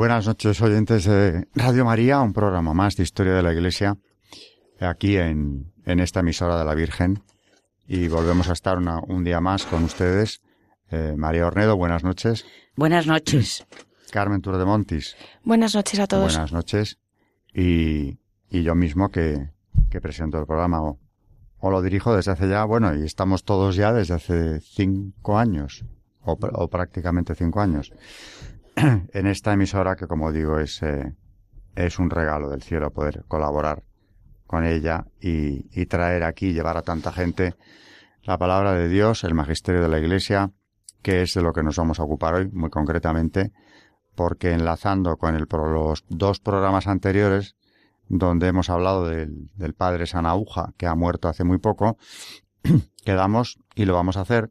Buenas noches, oyentes de Radio María, un programa más de Historia de la Iglesia, aquí en, esta emisora de la Virgen. Y volvemos a estar un día más con ustedes. Eh, María Ornedo, buenas noches. Buenas noches. Carmen Tour de Montis. Buenas noches a todos. Buenas noches. Y, yo mismo que, presento el programa o, lo dirijo desde hace ya, bueno, y estamos todos ya desde hace cinco años, o, o prácticamente cinco años. en esta emisora que, como digo, es, eh, es un regalo del cielo poder colaborar con ella y, traer aquí, llevar a tanta gente la palabra de Dios, el magisterio de la Iglesia, que es de lo que nos vamos a ocupar hoy, muy concretamente, porque enlazando con el, los dos programas anteriores, donde hemos hablado del, del padre Sanauja, que ha muerto hace muy poco, quedamos, y lo vamos a hacer,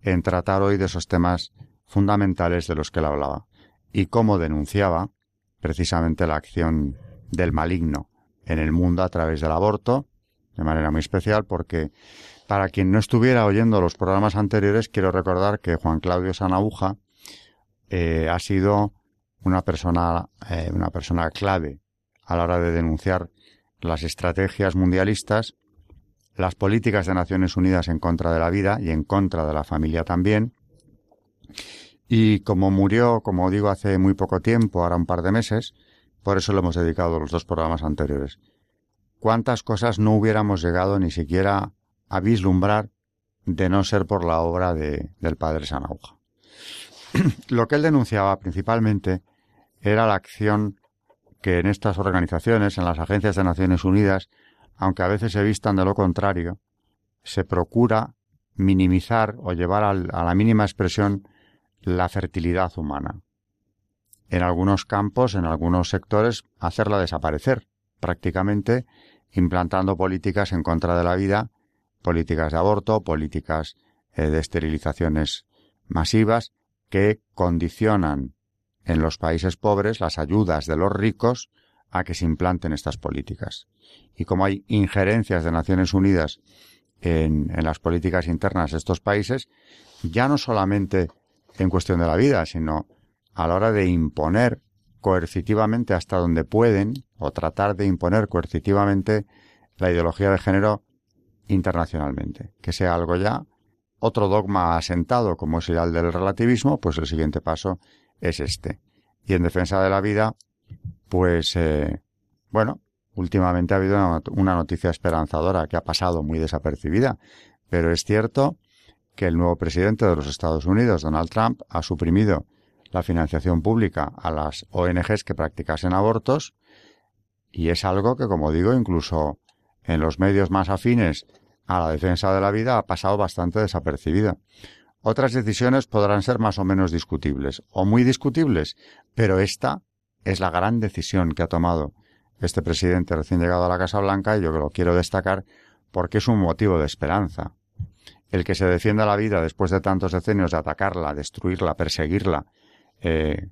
en tratar hoy de esos temas fundamentales de los que él hablaba y cómo denunciaba precisamente la acción del maligno en el mundo a través del aborto, de manera muy especial porque para quien no estuviera oyendo los programas anteriores, quiero recordar que Juan Claudio Sanauja eh, ha sido una persona, eh, una persona clave a la hora de denunciar las estrategias mundialistas, las políticas de Naciones Unidas en contra de la vida y en contra de la familia también, y como murió, como digo, hace muy poco tiempo, ahora un par de meses, por eso lo hemos dedicado los dos programas anteriores. ¿Cuántas cosas no hubiéramos llegado ni siquiera a vislumbrar de no ser por la obra de, del padre Sanauja? lo que él denunciaba principalmente era la acción que en estas organizaciones, en las agencias de Naciones Unidas, aunque a veces se vistan de lo contrario, se procura minimizar o llevar a la mínima expresión la fertilidad humana. En algunos campos, en algunos sectores, hacerla desaparecer, prácticamente implantando políticas en contra de la vida, políticas de aborto, políticas eh, de esterilizaciones masivas, que condicionan en los países pobres las ayudas de los ricos a que se implanten estas políticas. Y como hay injerencias de Naciones Unidas en, en las políticas internas de estos países, ya no solamente en cuestión de la vida, sino a la hora de imponer coercitivamente hasta donde pueden, o tratar de imponer coercitivamente la ideología de género internacionalmente. Que sea algo ya otro dogma asentado como es el del relativismo, pues el siguiente paso es este. Y en defensa de la vida, pues, eh, bueno, últimamente ha habido una noticia esperanzadora que ha pasado muy desapercibida, pero es cierto que el nuevo presidente de los Estados Unidos, Donald Trump, ha suprimido la financiación pública a las ONGs que practicasen abortos y es algo que, como digo, incluso en los medios más afines a la defensa de la vida ha pasado bastante desapercibida. Otras decisiones podrán ser más o menos discutibles o muy discutibles, pero esta es la gran decisión que ha tomado este presidente recién llegado a la Casa Blanca y yo lo quiero destacar porque es un motivo de esperanza el que se defienda la vida después de tantos decenios de atacarla, destruirla, perseguirla, eh,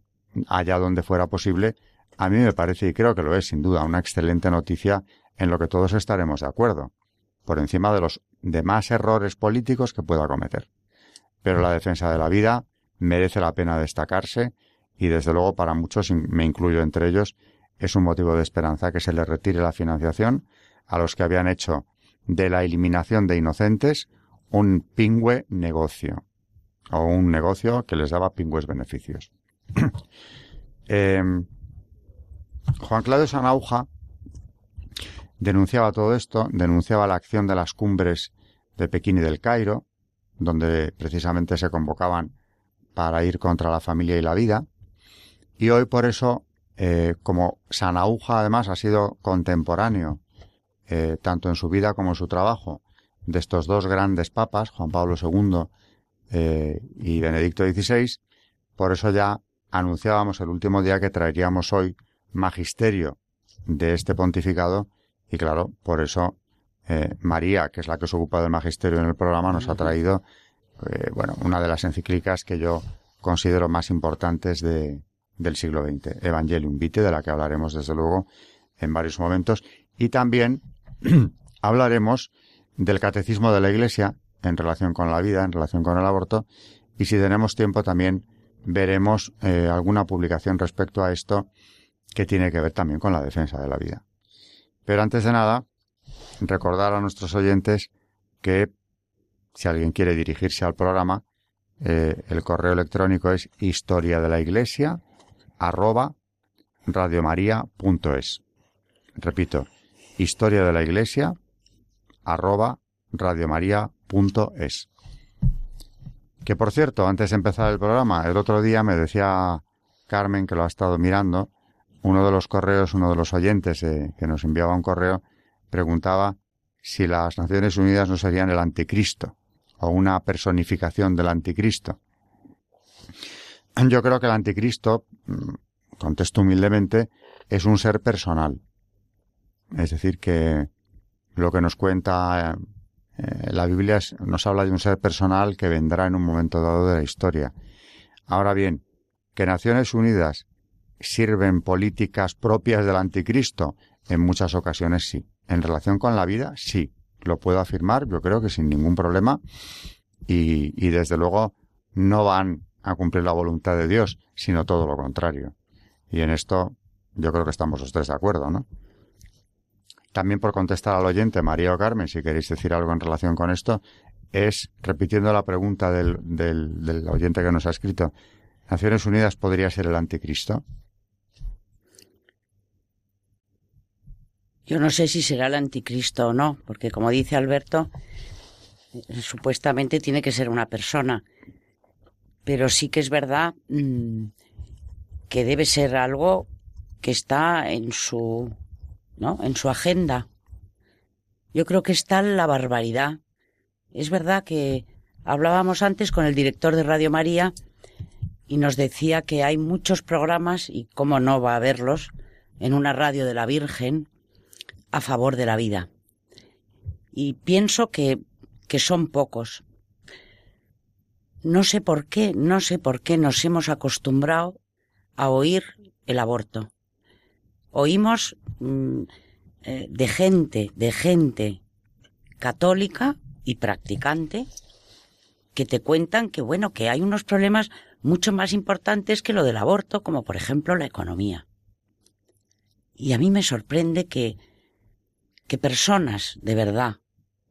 allá donde fuera posible, a mí me parece, y creo que lo es sin duda, una excelente noticia en lo que todos estaremos de acuerdo, por encima de los demás errores políticos que pueda cometer. Pero la defensa de la vida merece la pena destacarse y desde luego para muchos, me incluyo entre ellos, es un motivo de esperanza que se le retire la financiación a los que habían hecho de la eliminación de inocentes un pingüe negocio o un negocio que les daba pingües beneficios. Em, Juan Claudio Sanauja denunciaba todo esto, denunciaba la acción de las cumbres de Pekín y del Cairo, donde precisamente se convocaban para ir contra la familia y la vida. Y hoy por eso, eh, como Sanauja además ha sido contemporáneo, eh, tanto en su vida como en su trabajo, de estos dos grandes papas, Juan Pablo II eh, y Benedicto XVI. Por eso ya anunciábamos el último día que traeríamos hoy magisterio de este pontificado y claro, por eso eh, María, que es la que se ocupa del magisterio en el programa, nos ha traído eh, bueno, una de las encíclicas que yo considero más importantes de, del siglo XX, Evangelium Vitae, de la que hablaremos desde luego en varios momentos, y también hablaremos del catecismo de la Iglesia en relación con la vida, en relación con el aborto, y si tenemos tiempo también veremos eh, alguna publicación respecto a esto que tiene que ver también con la defensa de la vida. Pero antes de nada, recordar a nuestros oyentes que si alguien quiere dirigirse al programa, eh, el correo electrónico es historia de la iglesia arroba radiomaria.es. Repito, historia de la iglesia arroba radiomaria.es. Que por cierto, antes de empezar el programa, el otro día me decía Carmen, que lo ha estado mirando, uno de los correos, uno de los oyentes eh, que nos enviaba un correo, preguntaba si las Naciones Unidas no serían el anticristo o una personificación del anticristo. Yo creo que el anticristo, mm, contesto humildemente, es un ser personal. Es decir, que lo que nos cuenta eh, la Biblia nos habla de un ser personal que vendrá en un momento dado de la historia. Ahora bien, que Naciones Unidas sirven políticas propias del anticristo, en muchas ocasiones sí. En relación con la vida, sí. Lo puedo afirmar, yo creo que sin ningún problema. Y, y desde luego no van a cumplir la voluntad de Dios, sino todo lo contrario. Y en esto yo creo que estamos los tres de acuerdo, ¿no? También por contestar al oyente, María o Carmen, si queréis decir algo en relación con esto, es, repitiendo la pregunta del, del, oyente que nos ha escrito, ¿Naciones Unidas podría ser el anticristo? Yo no sé si será el anticristo o no, porque como dice Alberto, eh, supuestamente tiene que ser una persona. Pero sí que es verdad mmm, que debe ser algo que está en su, ¿no? En su agenda. Yo creo que está la barbaridad. Es verdad que hablábamos antes con el director de Radio María y nos decía que hay muchos programas, y cómo no va a haberlos, en una radio de la Virgen, a favor de la vida. Y pienso que, que son pocos. No sé por qué, no sé por qué nos hemos acostumbrado a oír el aborto. Oímos mmm, eh, de gente, de gente católica y practicante que te cuentan que bueno, que hay unos problemas mucho más importantes que lo del aborto, como por ejemplo la economía. Y a mí me sorprende que, que personas de verdad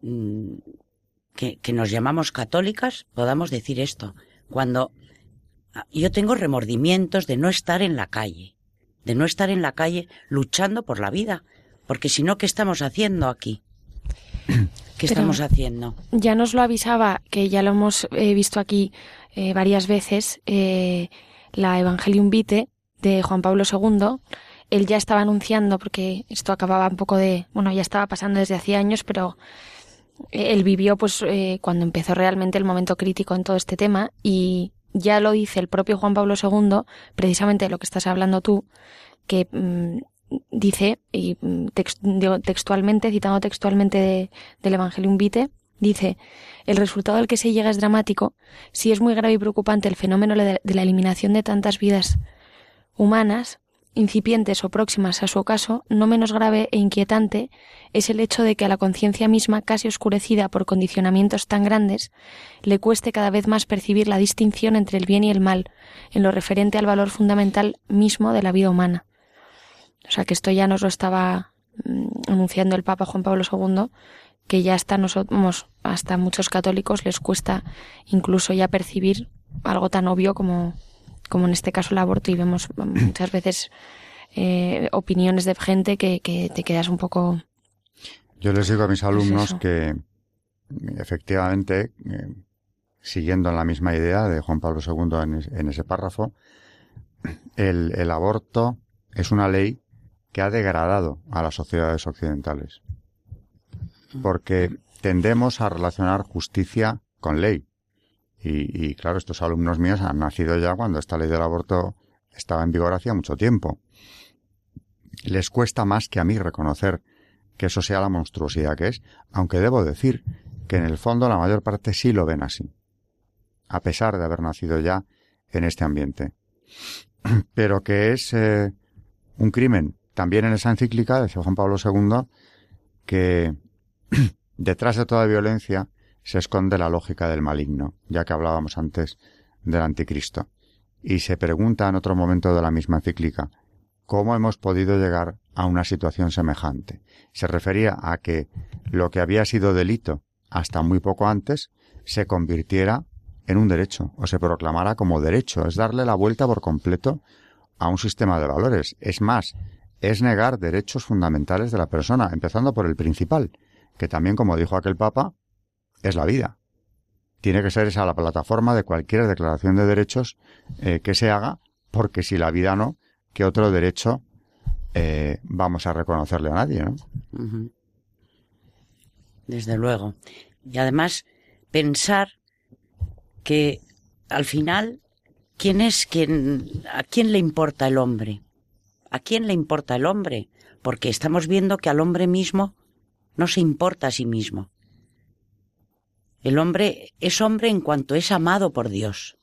mmm, que, que nos llamamos católicas podamos decir esto, cuando yo tengo remordimientos de no estar en la calle, de no estar en la calle luchando por la vida, porque si no, ¿qué estamos haciendo aquí? ¿Qué Pero estamos haciendo? Ya nos lo avisaba, que ya lo hemos eh, visto aquí eh, varias veces, eh, la Evangelium Vitae de Juan Pablo II. Él ya estaba anunciando, porque esto acababa un poco de, bueno, ya estaba pasando desde hacía años, pero él vivió pues eh, cuando empezó realmente el momento crítico en todo este tema y ya lo dice el propio Juan Pablo II, precisamente de lo que estás hablando tú, que mmm, dice, y text, textualmente, citando textualmente de, del Evangelium Vitae, dice, el resultado al que se llega es dramático, si es muy grave y preocupante el fenómeno de la eliminación de tantas vidas humanas, incipientes o próximas a su ocaso, no menos grave e inquietante es el hecho de que a la conciencia misma, casi oscurecida por condicionamientos tan grandes, le cueste cada vez más percibir la distinción entre el bien y el mal, en lo referente al valor fundamental mismo de la vida humana. O sea que esto ya nos lo estaba mmm, anunciando el Papa Juan Pablo II, que ya hasta nosotros, hasta muchos católicos les cuesta incluso ya percibir algo tan obvio como, como en este caso el aborto y vemos muchas veces eh, opiniones de gente que, que, te quedas un poco. Yo les digo a mis alumnos que efectivamente, eh, siguiendo en la misma idea de Juan Pablo II en, en ese párrafo, el, el aborto es una ley que ha degradado a las sociedades occidentales. Porque tendemos a relacionar justicia con ley. Y, claro, estos alumnos míos han nacido ya cuando esta ley del aborto estaba en vigor hacía mucho tiempo. Les cuesta más que a mí reconocer que eso sea la monstruosidad que es, aunque debo decir que en el fondo la mayor parte sí lo ven así, a pesar de haber nacido ya en este ambiente. Pero que es eh, un crimen. También en esa encíclica, decía Juan Pablo II, que detrás de toda violencia se esconde la lógica del maligno, ya que hablábamos antes del anticristo. Y se pregunta en otro momento de la misma encíclica, ¿cómo hemos podido llegar a una situación semejante? Se refería a que lo que había sido delito hasta muy poco antes se convirtiera en un derecho o se proclamara como derecho. Es darle la vuelta por completo a un sistema de valores. Es más, es negar derechos fundamentales de la persona, empezando por el principal, que también, como dijo aquel Papa, es la vida. Tiene que ser esa la plataforma de cualquier declaración de derechos eh, que se haga, porque si la vida no, ¿qué otro derecho eh, vamos a reconocerle a nadie? ¿no? Desde luego. Y además, pensar que al final, ¿quién es quien, a quién le importa el hombre? ¿A quién le importa el hombre? Porque estamos viendo que al hombre mismo no se importa a sí mismo. El hombre es hombre en cuanto es amado por Dios.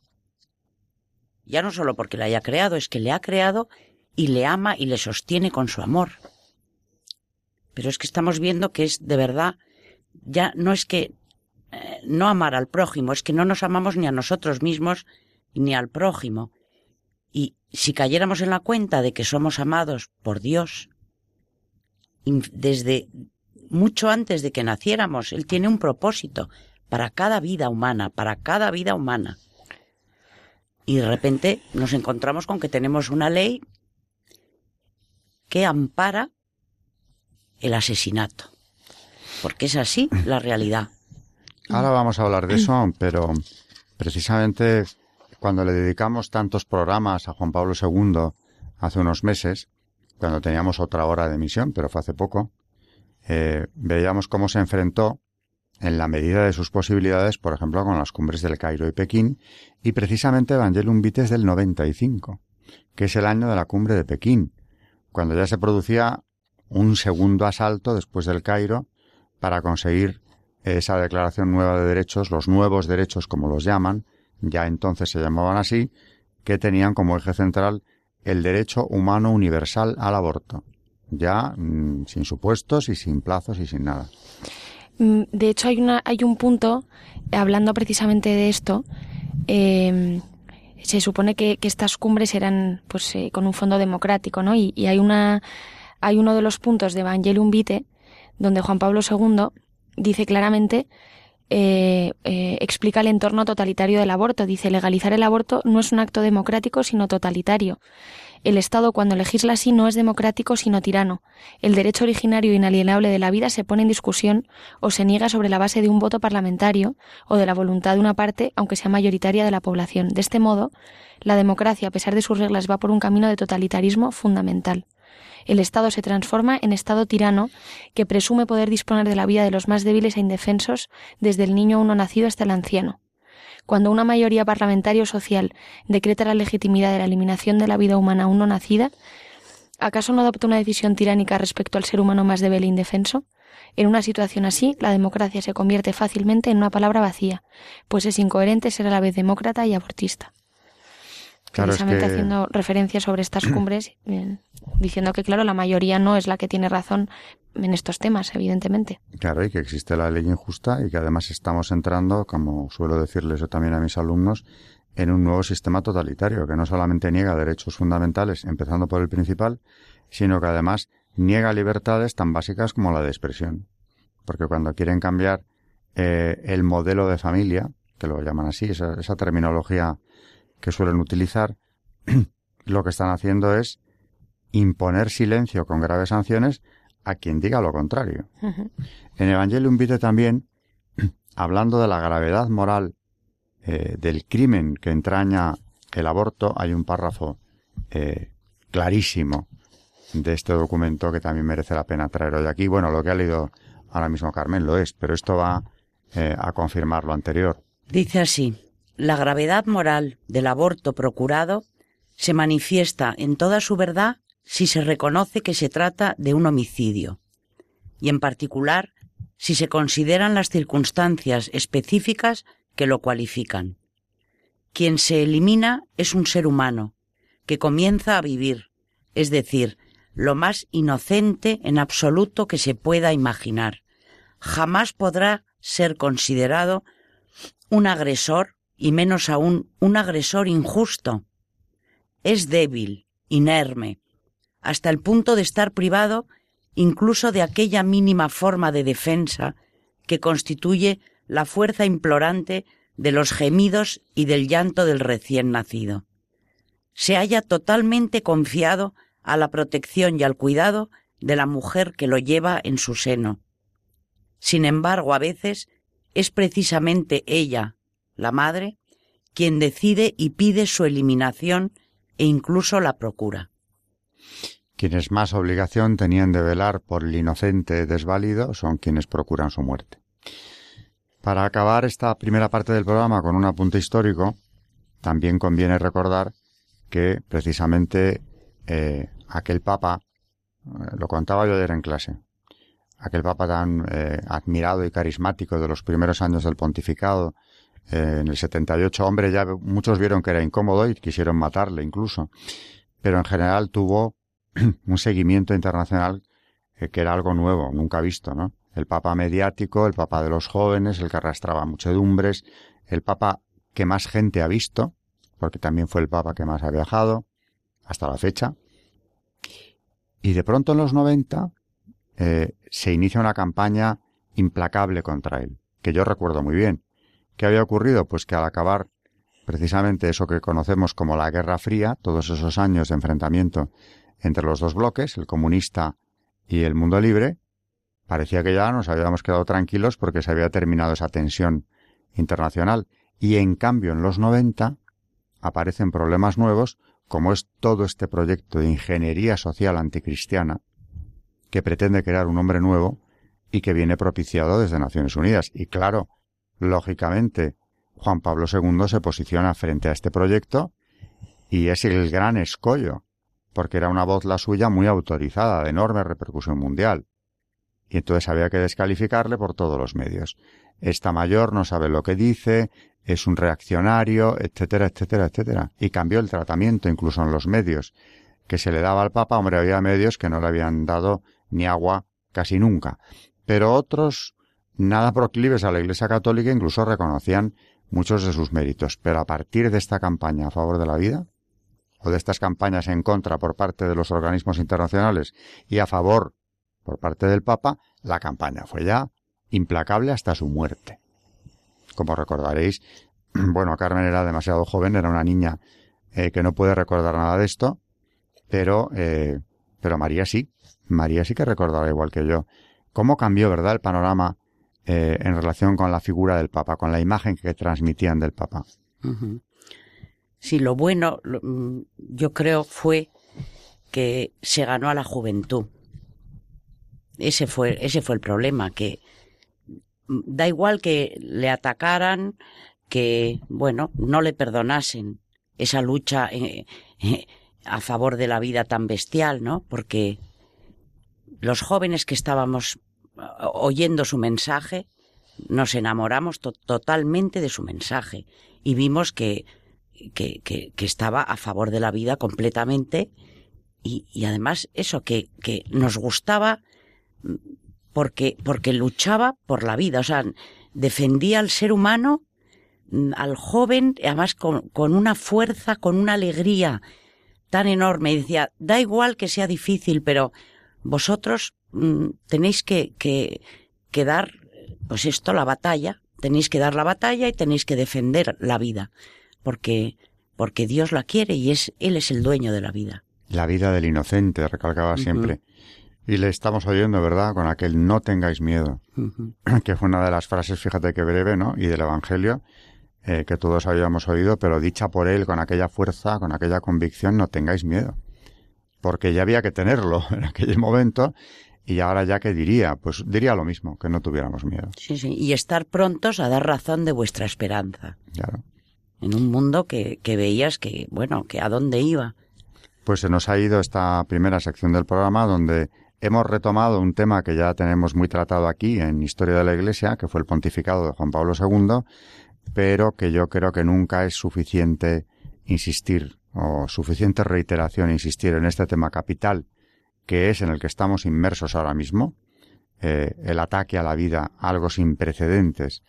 Ya no solo porque le haya creado, es que le ha creado y le ama y le sostiene con su amor. Pero es que estamos viendo que es de verdad, ya no es que eh, no amar al prójimo, es que no nos amamos ni a nosotros mismos ni al prójimo. Y si cayéramos en la cuenta de que somos amados por Dios, desde mucho antes de que naciéramos, Él tiene un propósito para cada vida humana, para cada vida humana. Y de repente nos encontramos con que tenemos una ley que ampara el asesinato. Porque es así la realidad. Ahora vamos a hablar de eso, pero precisamente cuando le dedicamos tantos programas a Juan Pablo II hace unos meses, cuando teníamos otra hora de emisión, pero fue hace poco, eh, veíamos cómo se enfrentó en la medida de sus posibilidades, por ejemplo, con las cumbres del Cairo y Pekín, y precisamente Evangelium Vites del 95, que es el año de la cumbre de Pekín, cuando ya se producía un segundo asalto después del Cairo para conseguir esa declaración nueva de derechos, los nuevos derechos como los llaman, ya entonces se llamaban así, que tenían como eje central el derecho humano universal al aborto, ya mm, sin supuestos y sin plazos y sin nada. Mm, de hecho, hay, una, hay un punto, hablando precisamente de esto, em, se supone que, estas cumbres eran pues eh, con un fondo democrático, ¿no? Y, y, hay una hay uno de los puntos de Evangelium Vitae donde Juan Pablo II dice claramente, eh, eh, explica el entorno totalitario del aborto. Dice, legalizar el aborto no es un acto democrático, sino totalitario. El Estado, cuando legisla así, no es democrático, sino tirano. El derecho originario e inalienable de la vida se pone en discusión o se niega sobre la base de un voto parlamentario o de la voluntad de una parte, aunque sea mayoritaria de la población. De este modo, la democracia, a pesar de sus reglas, va por un camino de totalitarismo fundamental el Estado se transforma en Estado tirano que presume poder disponer de la vida de los más débiles e indefensos desde el niño uno nacido hasta el anciano. Cuando una mayoría parlamentaria o social decreta la legitimidad de la eliminación de la vida humana aún no nacida, ¿acaso no adopta una decisión tiránica respecto al ser humano más débil e indefenso? En una situación así, la democracia se convierte fácilmente en una palabra vacía, pues es incoherente ser a la vez demócrata y abortista. precisamente haciendo referencia sobre estas cumbres, diciendo que, claro, la mayoría no es la que tiene razón en estos temas, evidentemente. Claro, y que existe la ley injusta y que además estamos entrando, como suelo decirles también a mis alumnos, en un nuevo sistema totalitario que no solamente niega derechos fundamentales, empezando por el principal, sino que además niega libertades tan básicas como la de expresión. Porque cuando quieren cambiar eh, el modelo de familia, que lo llaman así, esa, esa terminología que suelen utilizar, lo que están haciendo es imponer silencio con graves sanciones a quien diga lo contrario. En Evangelium Vitae también, hablando de la gravedad moral eh, del crimen que entraña el aborto, hay un párrafo eh, clarísimo de este documento que también merece la pena traer hoy aquí. Bueno, lo que ha leído ahora mismo Carmen lo es, pero esto va eh, a confirmar lo anterior. Dice así, la gravedad moral del aborto procurado se manifiesta en toda su verdad si se reconoce que se trata de un homicidio, y en particular si se consideran las circunstancias específicas que lo cualifican. Quien se elimina es un ser humano, que comienza a vivir, es decir, lo más inocente en absoluto que se pueda imaginar. Jamás podrá ser considerado un agresor y menos aún un agresor injusto. Es débil, inerme, hasta el punto de estar privado incluso de aquella mínima forma de defensa que constituye la fuerza implorante de los gemidos y del llanto del recién nacido. Se halla totalmente confiado a la protección y al cuidado de la mujer que lo lleva en su seno. Sin embargo, a veces es precisamente ella, la madre, quien decide y pide su eliminación e incluso la procura. Quienes más obligación tenían de velar por el inocente desválido son quienes procuran su muerte. Para acabar esta primera parte del programa con un apunte histórico, también conviene recordar que precisamente eh, aquel papa, eh, lo contaba yo ayer en clase, aquel papa tan eh, admirado y carismático de los primeros años del pontificado, en el 78, hombre, ya muchos vieron que era incómodo y quisieron matarle incluso, pero en general tuvo un seguimiento internacional eh, que era algo nuevo, nunca visto, ¿no? El Papa mediático, el Papa de los jóvenes, el que arrastraba muchedumbres, el Papa que más gente ha visto, porque también fue el Papa que más ha viajado, hasta la fecha. Y de pronto en los 90 eh, se inicia una campaña implacable contra él, que yo recuerdo muy bien. ¿Qué había ocurrido? Pues que al acabar precisamente eso que conocemos como la Guerra Fría, todos esos años de enfrentamiento entre los dos bloques, el comunista y el mundo libre, parecía que ya nos habíamos quedado tranquilos porque se había terminado esa tensión internacional. Y en cambio, en los 90 aparecen problemas nuevos, como es todo este proyecto de ingeniería social anticristiana, que pretende crear un hombre nuevo y que viene propiciado desde Naciones Unidas. Y claro, lógicamente, Juan Pablo II se posiciona frente a este proyecto y es el gran escollo porque era una voz la suya muy autorizada, de enorme repercusión mundial. Y entonces había que descalificarle por todos los medios. Esta mayor no sabe lo que dice, es un reaccionario, etcétera, etcétera, etcétera. Y cambió el tratamiento incluso en los medios que se le daba al Papa. Hombre, había medios que no le habían dado ni agua casi nunca. Pero otros, nada proclives a la Iglesia Católica, incluso reconocían muchos de sus méritos. Pero a partir de esta campaña a favor de la vida, o de estas campañas en contra por parte de los organismos internacionales y a favor por parte del Papa, la campaña fue ya implacable hasta su muerte. Como recordaréis, bueno, Carmen era demasiado joven, era una niña eh, que no puede recordar nada de esto, pero, eh, pero María sí, María sí que recordará igual que yo. ¿Cómo cambió, verdad, el panorama eh, en relación con la figura del Papa, con la imagen que transmitían del Papa? Sí, lo bueno, mm, yo creo, fue que se ganó a la juventud. Ese fue, ese fue el problema, que mm, da igual que le atacaran, que, bueno, no le perdonasen esa lucha eh, eh, a favor de la vida tan bestial, ¿no? Porque los jóvenes que estábamos oyendo su mensaje, nos enamoramos totalmente de su mensaje y vimos que que, que, estaba a favor de la vida completamente. Y, y además eso, que, que, nos gustaba porque, porque luchaba por la vida, o sea, defendía al ser humano, al joven, además con, con una fuerza, con una alegría tan enorme. Y decía, da igual que sea difícil, pero vosotros mm, tenéis que, que, que dar, pues esto, la batalla, tenéis que dar la batalla y tenéis que defender la vida porque, porque Dios la quiere y es, Él es el dueño de la vida. La vida del inocente, recalcaba siempre. Y le estamos oyendo, ¿verdad? Con aquel no tengáis miedo, que fue una de las frases, fíjate que breve, ¿no? Y del Evangelio, eh, que todos habíamos oído, pero dicha por él con aquella fuerza, con aquella convicción, no tengáis miedo. Porque ya había que tenerlo en aquel momento y ahora ya que diría, pues diría lo mismo, que no tuviéramos miedo. Sí, sí, y estar prontos a dar razón de vuestra esperanza. Claro. En un mundo que, que veías que, bueno, que a dónde iba. Pues se nos ha ido esta primera sección del programa donde hemos retomado un tema que ya tenemos muy tratado aquí en Historia de la Iglesia, que fue el pontificado de Juan Pablo II, pero que yo creo que nunca es suficiente insistir o suficiente reiteración insistir en este tema capital que es en el que estamos inmersos ahora mismo, eh, el ataque a la vida, algo sin precedentes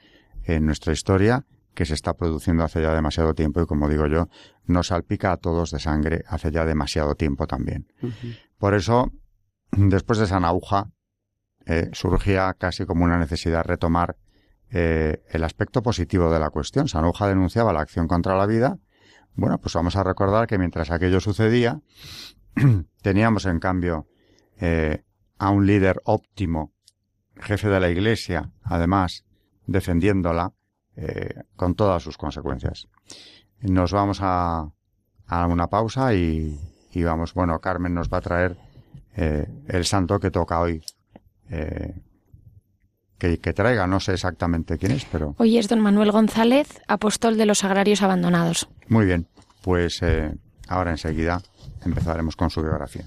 en nuestra historia, que se está produciendo hace ya demasiado tiempo y, como digo yo, nos salpica a todos de sangre hace ya demasiado tiempo también. Por eso, después de esa nauja, eh, surgía casi como una necesidad retomar eh, el aspecto positivo de la cuestión. Sanuja denunciaba la acción contra la vida. Bueno, pues vamos a recordar que mientras aquello sucedía, teníamos en cambio eh, a un líder óptimo, jefe de la Iglesia, además, defendiéndola eh, con todas sus consecuencias. Nos vamos a, a una pausa y, y, vamos, bueno, Carmen nos va a traer eh, el santo que toca hoy. Eh, que, que, traiga, no sé exactamente quién es, pero... Hoy es don Manuel González, apóstol de los agrarios abandonados. Muy bien, pues ahora enseguida empezaremos con su biografía.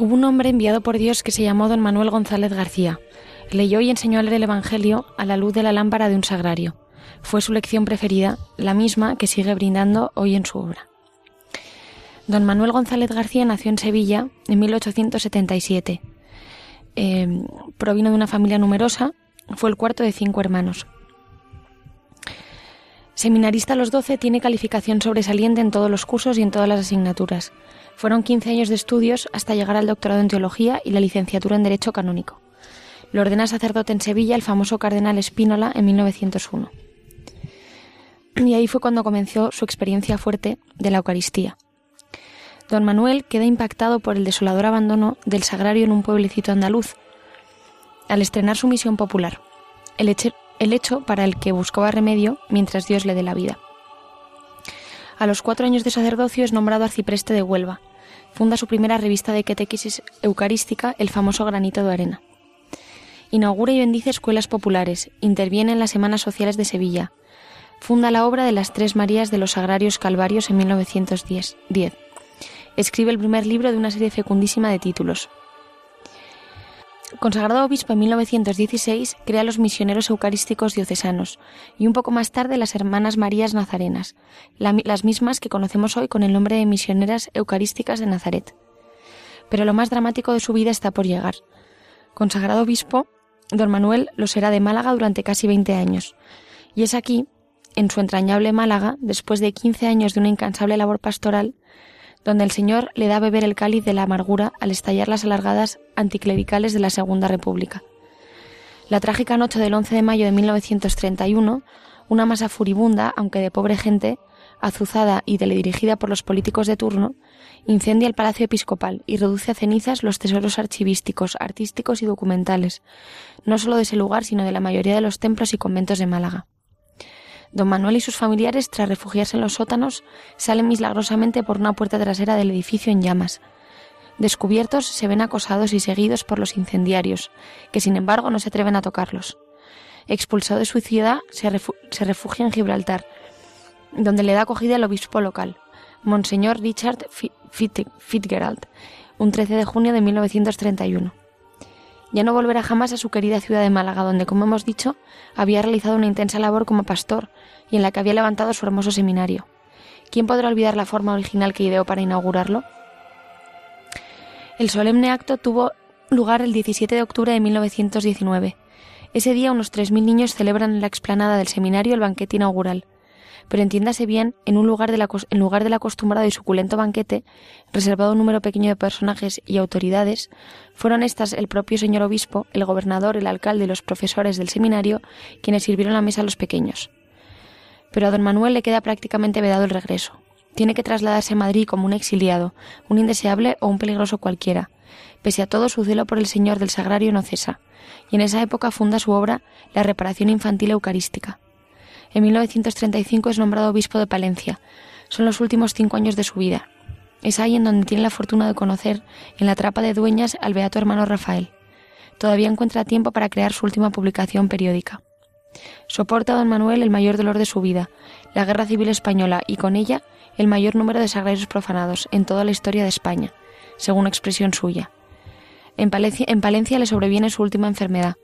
Hubo un hombre enviado por Dios que se llamó don Manuel González García. Leyó y enseñó a leer el Evangelio a la luz de la lámpara de un sagrario. Fue su lección preferida, la misma que sigue brindando hoy en su obra. Don Manuel González García nació en Sevilla en 1877. Eh, provino de una familia numerosa, fue el cuarto de cinco hermanos. Seminarista a los 12, tiene calificación sobresaliente en todos los cursos y en todas las asignaturas. Fueron 15 años de estudios hasta llegar al doctorado en teología y la licenciatura en Derecho Canónico. Lo ordena sacerdote en Sevilla el famoso cardenal Espínola en 1901. Y ahí fue cuando comenzó su experiencia fuerte de la Eucaristía. Don Manuel queda impactado por el desolador abandono del sagrario en un pueblecito andaluz, al estrenar su misión popular, el el hecho para el que buscaba remedio mientras Dios le dé la vida. A los cuatro años de sacerdocio es nombrado arcipreste de Huelva. Funda su primera revista de catequesis eucarística, el famoso Granito de Arena. Inaugura y bendice escuelas populares, interviene en las Semanas Sociales de Sevilla. Funda la obra de las Tres Marías de los Agrarios Calvarios en 1910. Escribe el primer libro de una serie fecundísima de títulos. Consagrado obispo en 1916, crea los misioneros eucarísticos diocesanos y un poco más tarde las Hermanas Marías Nazarenas, la, las mismas que conocemos hoy con el nombre de Misioneras Eucarísticas de Nazaret. Pero lo más dramático de su vida está por llegar. Consagrado obispo, don Manuel lo será de Málaga durante casi 20 años. Y es aquí, en su entrañable Málaga, después de 15 años de una incansable labor pastoral, donde el Señor le da a beber el cáliz de la amargura al estallar las alargadas anticlericales de la Segunda República. La trágica noche del 11 de mayo de 1931, una masa furibunda, aunque de pobre gente, azuzada y teledirigida por los políticos de turno, incendia el Palacio Episcopal y reduce a cenizas los tesoros archivísticos, artísticos y documentales, no solo de ese lugar, sino de la mayoría de los templos y conventos de Málaga. Don Manuel y sus familiares, tras refugiarse en los sótanos, salen milagrosamente por una puerta trasera del edificio en llamas. Descubiertos, se ven acosados y seguidos por los incendiarios, que sin embargo no se atreven a tocarlos. Expulsado de su ciudad, se, refugia en Gibraltar, donde le da acogida el obispo local, Monseñor Richard Fitzgerald, un 13 de junio de 1931 ya no volverá jamás a su querida ciudad de Málaga, donde, como hemos dicho, había realizado una intensa labor como pastor y en la que había levantado su hermoso seminario. ¿Quién podrá olvidar la forma original que ideó para inaugurarlo? El solemne acto tuvo lugar el 17 de octubre de 1919. Ese día unos 3.000 niños celebran en la explanada del seminario el banquete inaugural pero entiéndase bien, en, un lugar, de la, en lugar del acostumbrado y suculento banquete, reservado a un número pequeño de personajes y autoridades, fueron estas el propio señor obispo, el gobernador, el alcalde y los profesores del seminario quienes sirvieron la mesa a los pequeños. Pero a don Manuel le queda prácticamente vedado el regreso. Tiene que trasladarse a Madrid como un exiliado, un indeseable o un peligroso cualquiera, Pese a todo, su celo por el Señor del Sagrario no cesa, y en esa época funda su obra La reparación infantil eucarística. En 1935 es nombrado obispo de Palencia. Son los últimos cinco años de su vida. Es ahí en donde tiene la fortuna de conocer, en la trapa de dueñas, al beato hermano Rafael. Todavía encuentra tiempo para crear su última publicación periódica. Soporta a don Manuel el mayor dolor de su vida, la guerra civil española y con ella el mayor número de sagrarios profanados en toda la historia de España, según expresión suya. En Palencia, en Palencia le sobreviene su última enfermedad.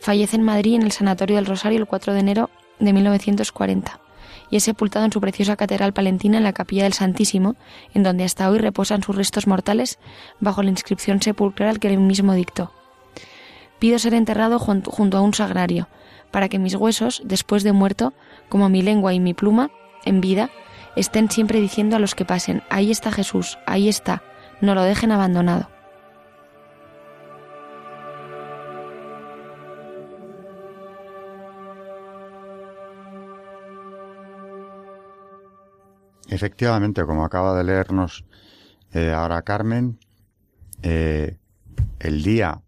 Fallece en Madrid en el Sanatorio del Rosario el 4 de enero de 1940 y es sepultado en su preciosa catedral palentina en la capilla del Santísimo, en donde hasta hoy reposan sus restos mortales bajo la inscripción sepulcral que él mismo dictó. Pido ser enterrado junto a un sagrario, para que mis huesos, después de muerto, como mi lengua y mi pluma, en vida, estén siempre diciendo a los que pasen, ahí está Jesús, ahí está, no lo dejen abandonado. Efectivamente, como acaba de leernos eh, ahora Carmen, eh, el día,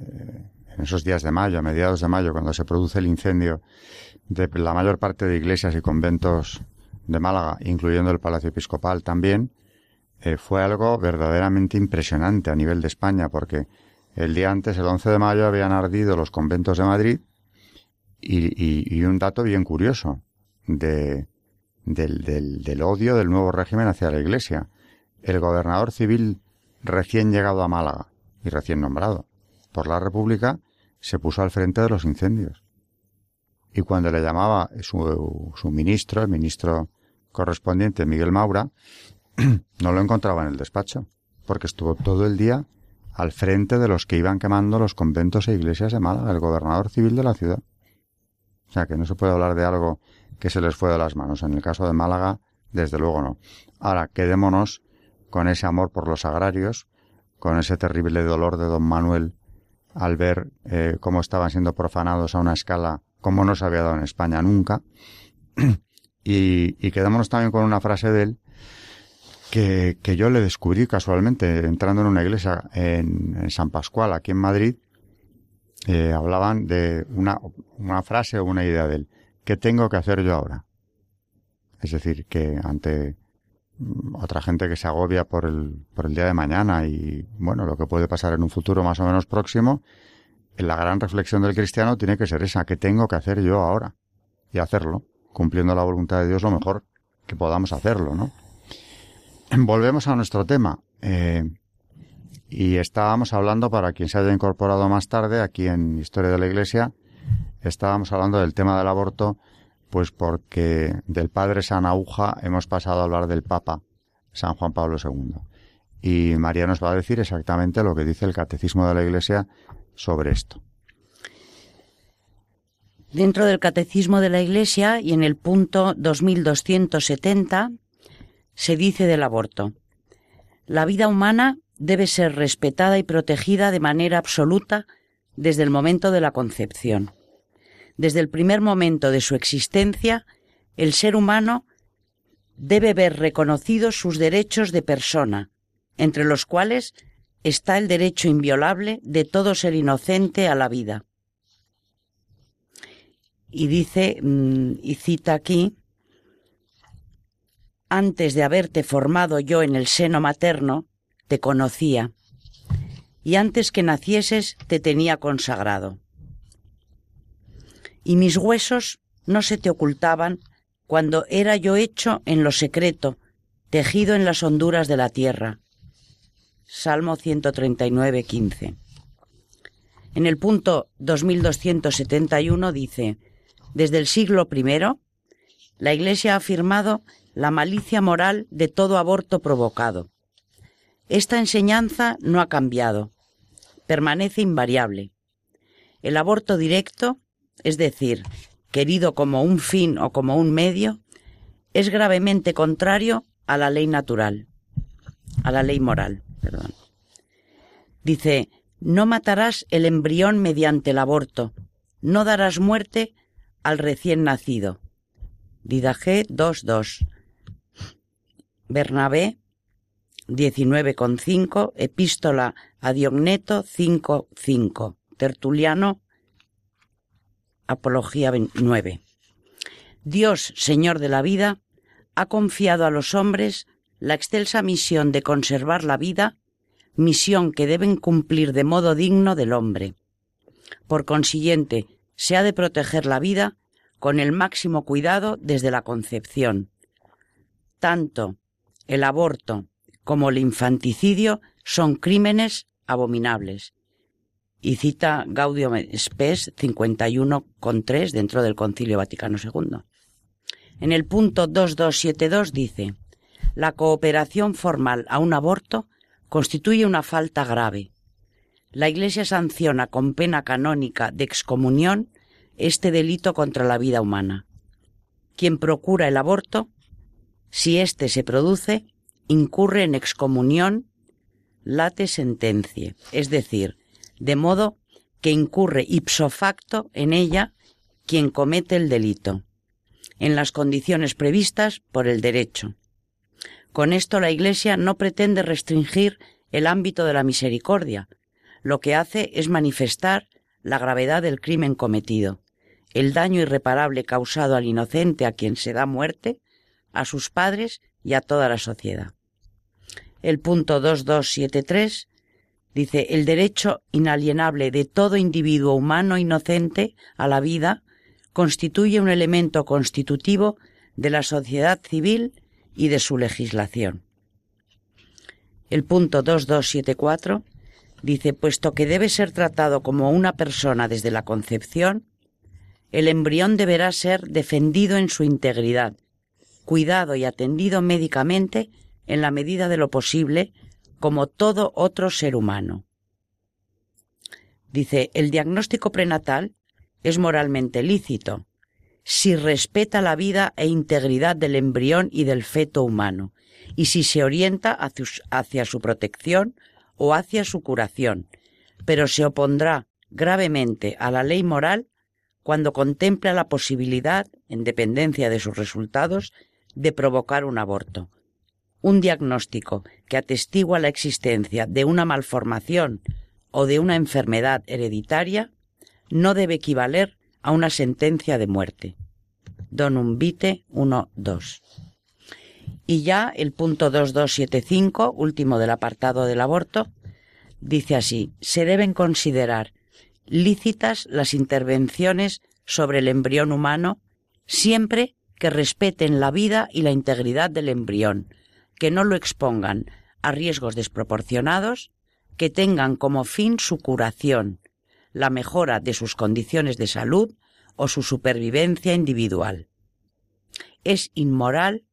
eh, en esos días de mayo, a mediados de mayo, cuando se produce el incendio de la mayor parte de iglesias y conventos de Málaga, incluyendo el Palacio Episcopal también, fue algo verdaderamente impresionante a nivel de España, porque el día antes, el 11 de mayo, habían ardido los conventos de Madrid y, y un dato bien curioso de del, del, del odio del nuevo régimen hacia la Iglesia. El gobernador civil recién llegado a Málaga y recién nombrado por la República se puso al frente de los incendios. Y cuando le llamaba su, su ministro, el ministro correspondiente, Miguel Maura, no lo encontraba en el despacho, porque estuvo todo el día al frente de los que iban quemando los conventos e iglesias de Málaga, el gobernador civil de la ciudad. O sea que no se puede hablar de algo que se les fue de las manos. En el caso de Málaga, desde luego no. Ahora, quedémonos con ese amor por los agrarios, con ese terrible dolor de don Manuel al ver eh, cómo estaban siendo profanados a una escala como no se había dado en España nunca. y, quedémonos también con una frase de él que, que, yo le descubrí casualmente entrando en una iglesia en, San Pascual, aquí en Madrid. Eh, hablaban de una, una frase o una idea de él. ¿Qué tengo que hacer yo ahora? Es decir, que ante mm, otra gente que se agobia por el, por el día de mañana y, bueno, lo que puede pasar en un futuro más o menos próximo, la gran reflexión del cristiano tiene que ser esa, ¿qué tengo que hacer yo ahora? Y hacerlo, cumpliendo la voluntad de Dios lo mejor que podamos hacerlo, ¿no? Volvemos a nuestro tema. Eh, y estábamos hablando, para quien se haya incorporado más tarde, aquí en Historia de la Iglesia, estábamos hablando del tema del aborto, pues porque del padre San Aguja hemos pasado a hablar del Papa San Juan Pablo II. Y María nos va a decir exactamente lo que dice el Catecismo de la Iglesia sobre esto. Dentro del Catecismo de la Iglesia y en el punto 2270 se dice del aborto. La vida humana debe ser respetada y protegida de manera absoluta desde el momento de la concepción. Desde el primer momento de su existencia, el ser humano debe ver reconocidos sus derechos de persona, entre los cuales está el derecho inviolable de todo ser inocente a la vida. Y dice, mm, y cita aquí, antes de haberte formado yo en el seno materno, te conocía, y antes que nacieses te tenía consagrado y mis huesos no se te ocultaban cuando era yo hecho en lo secreto, tejido en las honduras de la tierra. Salmo 139, 15. En el punto 2271 dice, desde el siglo I, la Iglesia ha afirmado la malicia moral de todo aborto provocado. Esta enseñanza no ha cambiado, permanece invariable. El aborto directo es decir, querido como un fin o como un medio, es gravemente contrario a la ley natural, a la ley moral, perdón. Dice, no matarás el embrión mediante el aborto, no darás muerte al recién nacido. Didaje 2.2. Bernabé 19,5, Epístola a Diogneto 5,5, Tertuliano, Apología 9. Dios, Señor de la vida, ha confiado a los hombres la excelsa misión de conservar la vida, misión que deben cumplir de modo digno del hombre. Por consiguiente, se ha de proteger la vida con el máximo cuidado desde la concepción. Tanto el aborto como el infanticidio son crímenes abominables. Y cita Gaudium Spes 51,3 dentro del Concilio Vaticano II. En el punto 2272 dice, la cooperación formal a un aborto constituye una falta grave. La Iglesia sanciona con pena canónica de excomunión este delito contra la vida humana. Quien procura el aborto, si éste se produce, incurre en excomunión late sentencie, es decir, de modo que incurre ipso facto en ella quien comete el delito, en las condiciones previstas por el derecho. Con esto la Iglesia no pretende restringir el ámbito de la misericordia, lo que hace es manifestar la gravedad del crimen cometido, el daño irreparable causado al inocente a quien se da muerte, a sus padres y a toda la sociedad. El punto 2273 dice el derecho inalienable de todo individuo humano inocente a la vida constituye un elemento constitutivo de la sociedad civil y de su legislación. El punto 2274 dice, puesto que debe ser tratado como una persona desde la concepción, el embrión deberá ser defendido en su integridad, cuidado y atendido médicamente en la medida de lo posible como todo otro ser humano. Dice, el diagnóstico prenatal es moralmente lícito si respeta la vida e integridad del embrión y del feto humano y si se orienta hacia, su protección o hacia su curación, pero se opondrá gravemente a la ley moral cuando contempla la posibilidad, en dependencia de sus resultados, de provocar un aborto. Un diagnóstico que atestigua la existencia de una malformación o de una enfermedad hereditaria no debe equivaler a una sentencia de muerte. Donum Vitae 1.2. Y ya el punto 2275, último del apartado del aborto, dice así, se deben considerar lícitas las intervenciones sobre el embrión humano siempre que respeten la vida y la integridad del embrión, que no lo expongan a riesgos desproporcionados, que tengan como fin su curación, la mejora de sus condiciones de salud o su supervivencia individual. Es inmoral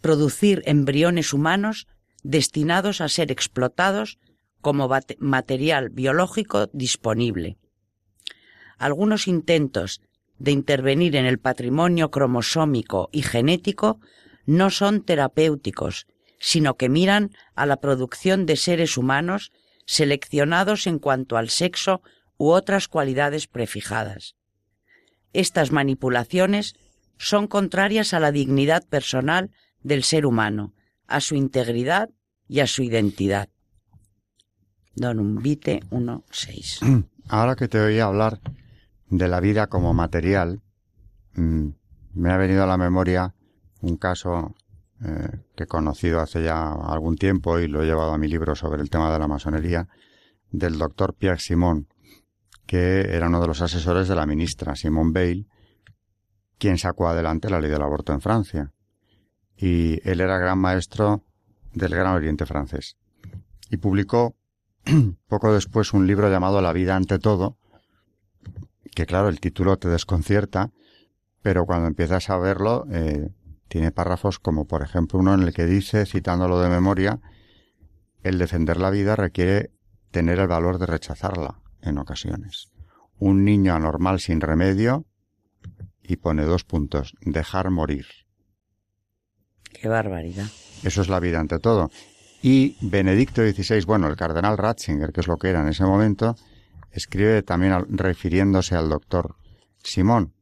producir embriones humanos destinados a ser explotados como material biológico disponible. Algunos intentos de intervenir en el patrimonio cromosómico y genético no son terapéuticos, sino que miran a la producción de seres humanos seleccionados en cuanto al sexo u otras cualidades prefijadas. Estas manipulaciones son contrarias a la dignidad personal del ser humano, a su integridad y a su identidad. Donum Vitae 1.6. Ahora que te oí hablar de la vida como material, mm, me ha venido a la memoria un caso eh, que he conocido hace ya algún tiempo y lo he llevado a mi libro sobre el tema de la masonería, del doctor Pierre Simon, que era uno de los asesores de la ministra Simone Veil, quien sacó adelante la ley del aborto en Francia. Y él era gran maestro del Gran Oriente francés. Y publicó poco después un libro llamado La vida ante todo, que claro, el título te desconcierta, pero cuando empiezas a verlo, eh, tiene párrafos como por ejemplo uno en el que dice, citándolo de memoria, el defender la vida requiere tener el valor de rechazarla en ocasiones. Un niño anormal sin remedio y pone dos puntos, dejar morir. Qué barbaridad. Eso es la vida ante todo. Y Benedicto XVI, bueno, el cardenal Ratzinger, que es lo que era en ese momento, escribe también refiriéndose al doctor Simón.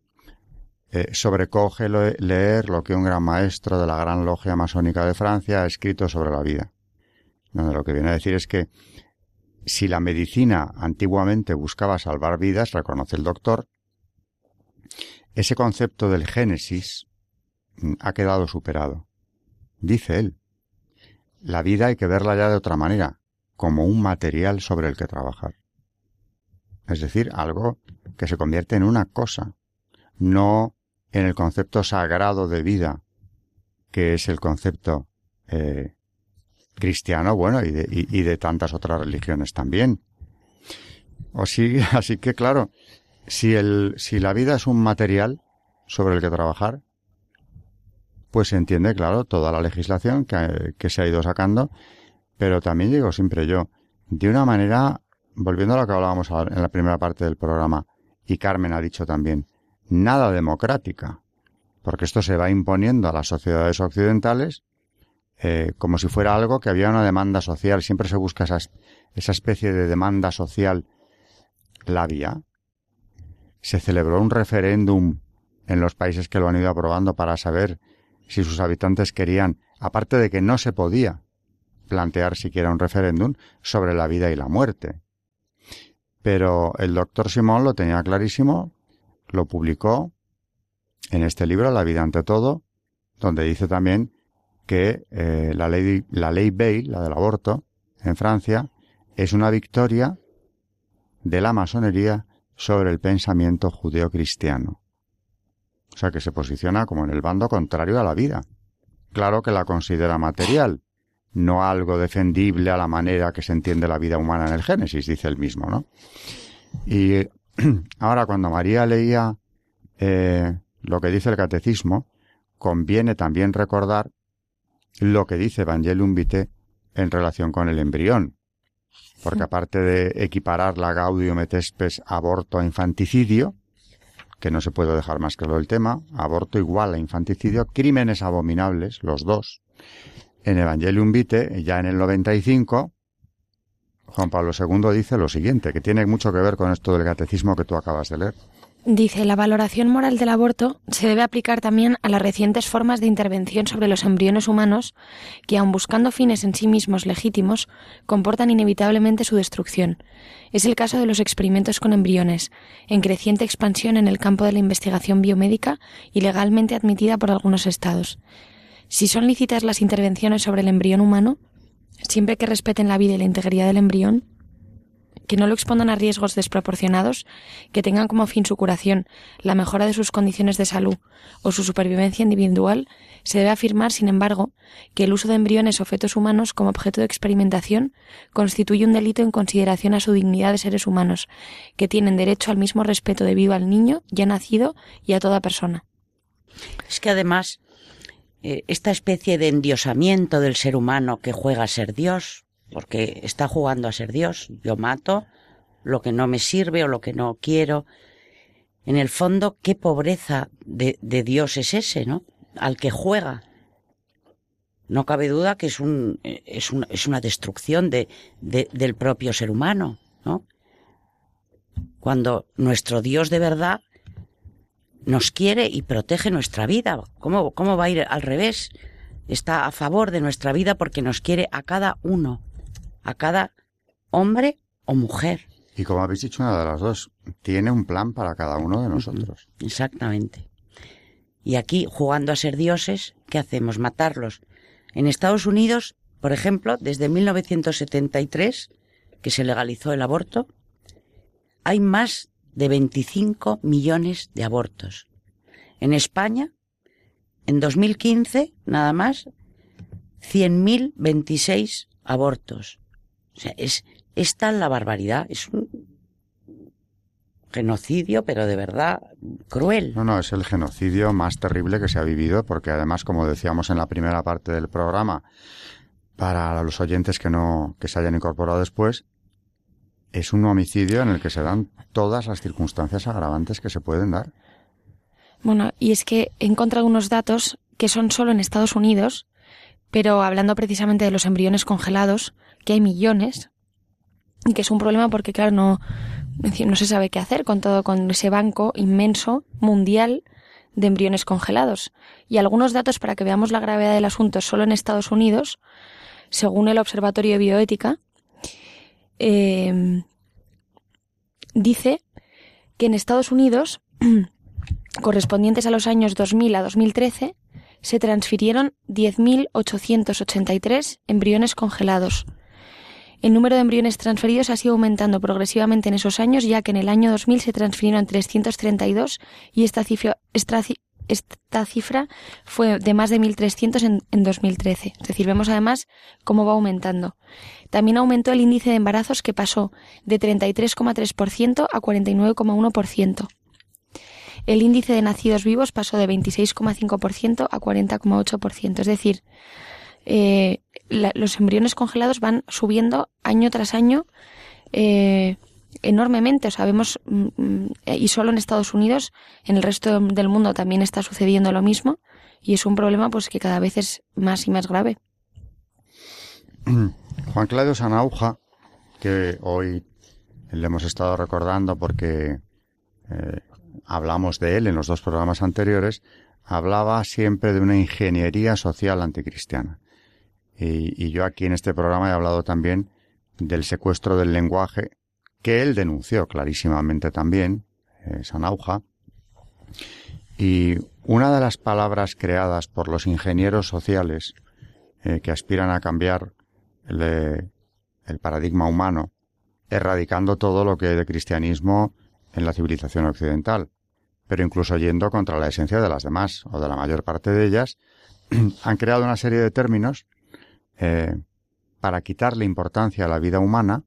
Eh, sobrecoge leer lo que un gran maestro de la gran logia masónica de Francia ha escrito sobre la vida. donde lo que viene a decir es que si la medicina antiguamente buscaba salvar vidas, reconoce el doctor, ese concepto del génesis mm, ha quedado superado. Dice él, la vida hay que verla ya de otra manera, como un material sobre el que trabajar. Es decir, algo que se convierte en una cosa, no en el concepto sagrado de vida, que es el concepto eh, cristiano, bueno, y de, y, de, tantas otras religiones también. O sí, así que claro, si, el, si la vida es un material sobre el que trabajar, pues se entiende, claro, toda la legislación que, que se ha ido sacando, pero también digo siempre yo, de una manera, volviendo a lo que hablábamos en la primera parte del programa, y Carmen ha dicho también, nada democrática, porque esto se va imponiendo a las sociedades occidentales eh, como si fuera algo que había una demanda social. Siempre se busca esa, esa especie de demanda social. La había. Se celebró un referéndum en los países que lo han ido aprobando para saber si sus habitantes querían, aparte de que no se podía plantear siquiera un referéndum sobre la vida y la muerte. Pero el doctor Simón lo tenía clarísimo, lo publicó en este libro, La vida ante todo, donde dice también que eh, la, ley, la ley Bail, la del aborto, en Francia, es una victoria de la masonería sobre el pensamiento judeo-cristiano. O sea que se posiciona como en el bando contrario a la vida. Claro que la considera material, no algo defendible a la manera que se entiende la vida humana en el Génesis, dice él mismo, ¿no? Y ahora cuando María leía eh, lo que dice el catecismo, conviene también recordar lo que dice Evangelium Vitae en relación con el embrión. Porque aparte de equiparar la Gaudium et Spes aborto a infanticidio, que no se puede dejar más claro el tema, aborto igual a infanticidio, crímenes abominables, los dos. En Evangelium Vitae, ya en el 95, Juan Pablo II dice lo siguiente, que tiene mucho que ver con esto del catecismo que tú acabas de leer. Dice, la valoración moral del aborto se debe aplicar también a las recientes formas de intervención sobre los embriones humanos que, aun buscando fines en sí mismos legítimos, comportan inevitablemente su destrucción. Es el caso de los experimentos con embriones, en creciente expansión en el campo de la investigación biomédica y legalmente admitida por algunos estados. Si son lícitas las intervenciones sobre el embrión humano, siempre que respeten la vida y la integridad del embrión, que no lo expongan a riesgos desproporcionados, que tengan como fin su curación, la mejora de sus condiciones de salud o su supervivencia individual, se debe afirmar, sin embargo, que el uso de embriones o fetos humanos como objeto de experimentación constituye un delito en consideración a su dignidad de seres humanos, que tienen derecho al mismo respeto debido al niño ya nacido y a toda persona. Es que además, esta especie de endiosamiento del ser humano que juega a ser Dios, porque está jugando a ser Dios. Yo mato lo que no me sirve o lo que no quiero. En el fondo, qué pobreza de, Dios es ese, ¿no? Al que juega. No cabe duda que es, un, es, es una destrucción de, del propio ser humano, ¿no? Cuando nuestro Dios de verdad nos quiere y protege nuestra vida. ¿Cómo, ¿Cómo va a ir al revés? Está a favor de nuestra vida porque nos quiere a cada uno a cada hombre o mujer. Y como habéis dicho, una de las dos, tiene un plan para cada uno de nosotros. Exactamente. Y aquí, jugando a ser dioses, ¿qué hacemos? Matarlos. En Estados Unidos, por ejemplo, desde 1973, que se legalizó el aborto, hay más de 25 millones de abortos. En España, en 2015, nada más, 100.026 abortos. O sea, es, es tal la barbaridad, es un genocidio, pero de verdad cruel. No, no, es el genocidio más terrible que se ha vivido, porque además, como decíamos en la primera parte del programa, para los oyentes que no, que se hayan incorporado después, es un homicidio en el que se dan todas las circunstancias agravantes que se pueden dar. Bueno, y es que he encontrado unos datos que son solo en Estados Unidos, pero hablando precisamente de los embriones congelados, que hay millones y que es un problema porque, claro, no, no se sabe qué hacer con todo, con ese banco inmenso mundial de embriones congelados. Y algunos datos para que veamos la gravedad del asunto solo en Estados Unidos según el Observatorio de Bioética, eh, dice que en Estados Unidos, correspondientes a los años 2000 a 2013, se transfirieron 10.883 embriones congelados. El número de embriones transferidos ha ido aumentando progresivamente en esos años, ya que en el año 2000 se transfirieron 332 y esta cifra, cifra fue de más de 1.300 en, en 2013. Es decir, vemos además cómo va aumentando. También aumentó el índice de embarazos que pasó de 33,3% a 49,1%. El índice de nacidos vivos pasó de 26,5% a 40,8%. Es decir, eh, los embriones congelados van subiendo año tras año eh, enormemente. O sabemos, mm, mm, y solo en Estados Unidos, en el resto del mundo también está sucediendo lo mismo, y es un problema pues que cada vez es más y más grave. Juan Claudio Sanauja, que hoy le hemos estado recordando porque eh, hablamos de él en los dos programas anteriores, hablaba siempre de una ingeniería social anticristiana. Y, yo aquí en este programa he hablado también del secuestro del lenguaje que él denunció clarísimamente también, eh, Sanauja. Y una de las palabras creadas por los ingenieros sociales eh, que aspiran a cambiar el, paradigma humano, erradicando todo lo que hay de cristianismo en la civilización occidental, pero incluso yendo contra la esencia de las demás, o de la mayor parte de ellas, han creado una serie de términos eh, para quitarle importancia a la vida humana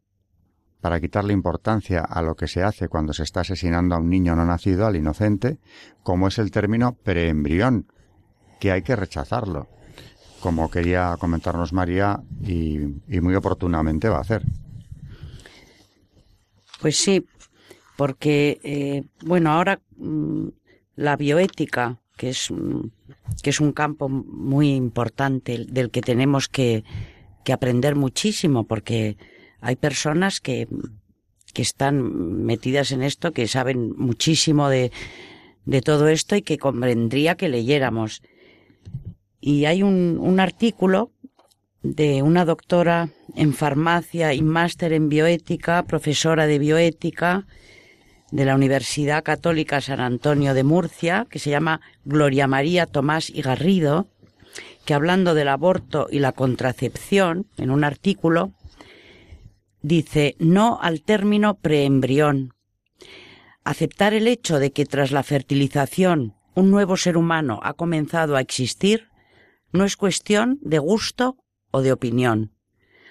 para quitarle importancia a lo que se hace cuando se está asesinando a un niño no nacido, al inocente, como es el término preembrión, que hay que rechazarlo, como quería comentarnos María y, muy oportunamente va a hacer. Pues sí, porque, eh, bueno, ahora mm, la bioética, que es, mm, que es un campo muy importante del que tenemos que, que aprender muchísimo, porque hay personas que, que están metidas en esto, que saben muchísimo de, de todo esto y que convendría que leyéramos. Y hay un, un artículo de una doctora en farmacia y máster en bioética, profesora de bioética de la Universidad Católica San Antonio de Murcia, que se llama Gloria María Tomás y Garrido, que hablando del aborto y la contracepción, en un artículo, dice no al término preembrión. Aceptar el hecho de que tras la fertilización un nuevo ser humano ha comenzado a existir no es cuestión de gusto o de opinión.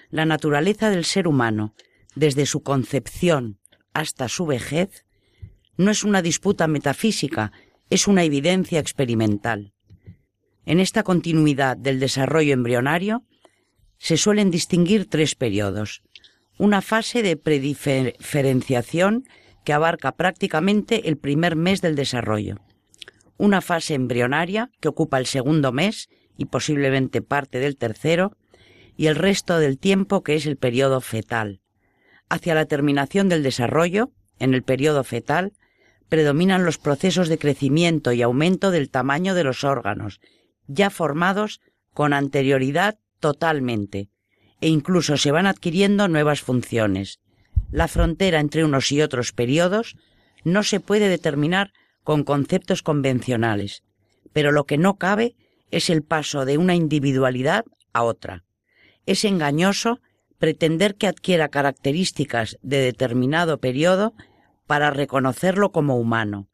La naturaleza del ser humano, desde su concepción hasta su vejez, no es una disputa metafísica, es una evidencia experimental. En esta continuidad del desarrollo embrionario se suelen distinguir tres periodos una fase de prediferenciación que abarca prácticamente el primer mes del desarrollo, una fase embrionaria que ocupa el segundo mes y posiblemente parte del tercero, y el resto del tiempo que es el periodo fetal. Hacia la terminación del desarrollo, en el periodo fetal, predominan los procesos de crecimiento y aumento del tamaño de los órganos, ya formados con anterioridad totalmente, e incluso se van adquiriendo nuevas funciones. La frontera entre unos y otros periodos no se puede determinar con conceptos convencionales, pero lo que no cabe es el paso de una individualidad a otra. Es engañoso pretender que adquiera características de determinado periodo para reconocerlo como humano.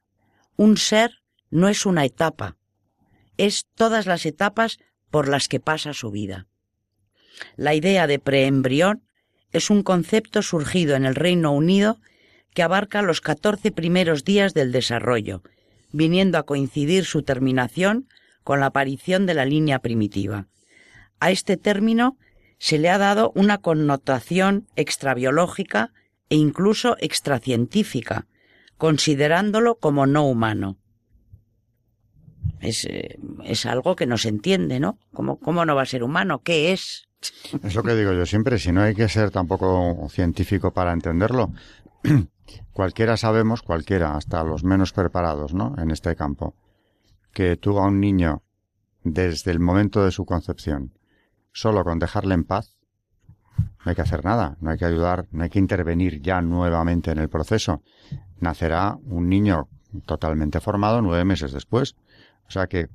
Un ser no es una etapa, es todas las etapas por las que pasa su vida. La idea de preembrión es un concepto surgido en el Reino Unido que abarca los 14 primeros días del desarrollo, viniendo a coincidir su terminación con la aparición de la línea primitiva. A este término se le ha dado una connotación extrabiológica e incluso extracientífica, considerándolo como no humano. Es, eh, es algo que no se entiende, ¿no? ¿Cómo, ¿Cómo no va a ser humano? ¿Qué es? Es lo que digo yo siempre, si no hay que ser tampoco científico para entenderlo. cualquiera sabemos, cualquiera, hasta los menos preparados, ¿no? En este campo, que tú a un niño, desde el momento de su concepción, solo con dejarle en paz, no hay que hacer nada, no hay que ayudar, no hay que intervenir ya nuevamente en el proceso. Nacerá un niño totalmente formado nueve meses después. O sea que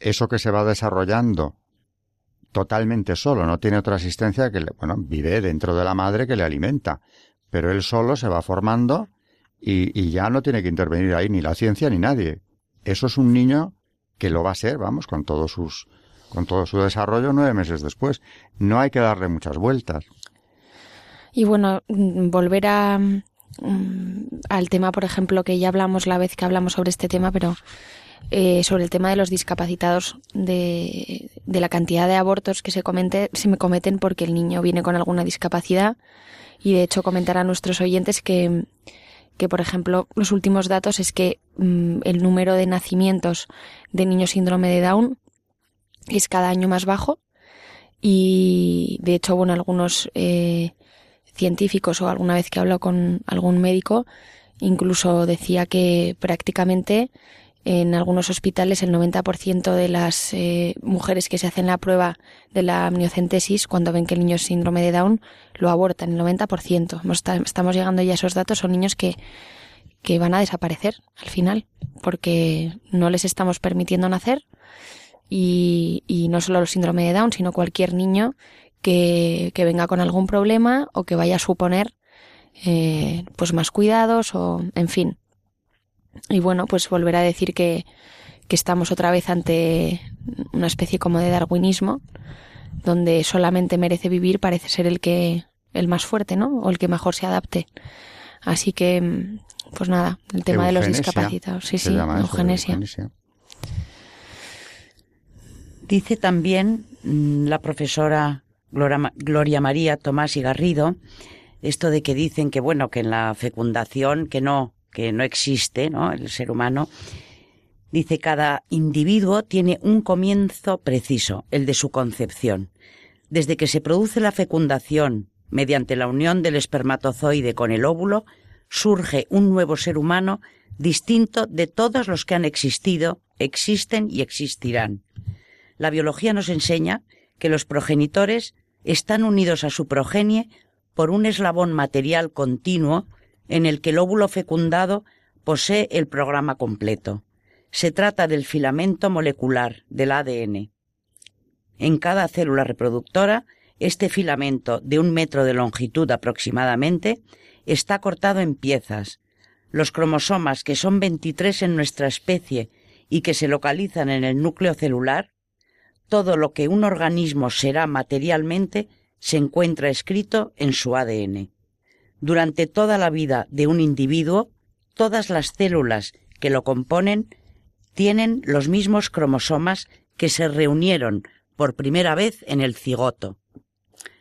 eso que se va desarrollando totalmente solo, no tiene otra asistencia que, bueno, vive dentro de la madre que le alimenta, pero él solo se va formando y, y ya no tiene que intervenir ahí ni la ciencia ni nadie. Eso es un niño que lo va a ser, vamos, con todos sus, con todo su desarrollo nueve meses después. No hay que darle muchas vueltas. Y bueno, mm, volver a, mm, al tema, por ejemplo, que ya hablamos la vez que hablamos sobre este tema, pero eh, sobre el tema de los discapacitados, de, la cantidad de abortos que se, comete, se me cometen porque el niño viene con alguna discapacidad. Y de hecho comentar a nuestros oyentes que, que por ejemplo, los últimos datos es que mm, el número de nacimientos de niños síndrome de Down es cada año más bajo y de hecho, bueno, algunos eh, científicos o alguna vez que hablo con algún médico, incluso decía que prácticamente en algunos hospitales el 90% de las eh, mujeres que se hacen la prueba de la amniocentesis cuando ven que el niño es síndrome de Down lo abortan, el 90%. Estamos llegando ya a esos datos, son niños que, que van a desaparecer al final porque no les estamos permitiendo nacer y, y no solo el síndrome de Down, sino cualquier niño que, que venga con algún problema o que vaya a suponer eh, pues más cuidados o en fin. Y bueno, pues volver a decir que, que estamos otra vez ante una especie como de darwinismo, donde solamente merece vivir parece ser el que el más fuerte, ¿no? O el que mejor se adapte. Así que, pues nada, el tema de los discapacitados. Sí, sí, eugenesia. Dice también mm, la profesora Gloria María Tomás y Garrido, esto de que dicen que bueno, que en la fecundación que no, que no existe, ¿no? El ser humano dice cada individuo tiene un comienzo preciso, el de su concepción. Desde que se produce la fecundación mediante la unión del espermatozoide con el óvulo, surge un nuevo ser humano distinto de todos los que han existido, existen y existirán. La biología nos enseña que los progenitores están unidos a su progenie por un eslabón material continuo en el que el óvulo fecundado posee el programa completo. Se trata del filamento molecular del ADN. En cada célula reproductora, este filamento, de un metro de longitud aproximadamente, está cortado en piezas. Los cromosomas, que son 23 en nuestra especie y que se localizan en el núcleo celular, todo lo que un organismo será materialmente se encuentra escrito en su ADN. Durante toda la vida de un individuo, todas las células que lo componen tienen los mismos cromosomas que se reunieron por primera vez en el cigoto.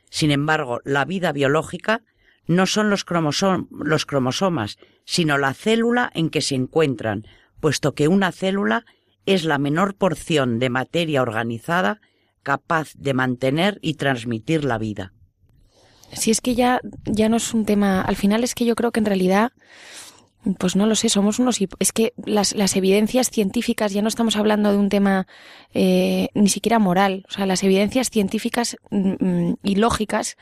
Sin embargo, la vida biológica no son los, cromosomas, sino la célula en que se encuentran, puesto que una célula es la menor porción de materia organizada capaz de mantener y transmitir la vida. Si es que ya, ya no es un tema, al final es que yo creo que en realidad, pues no lo sé, somos unos, es que las, las evidencias científicas, ya no estamos hablando de un tema eh, ni siquiera moral, o sea, las evidencias científicas mm, mm, y lógicas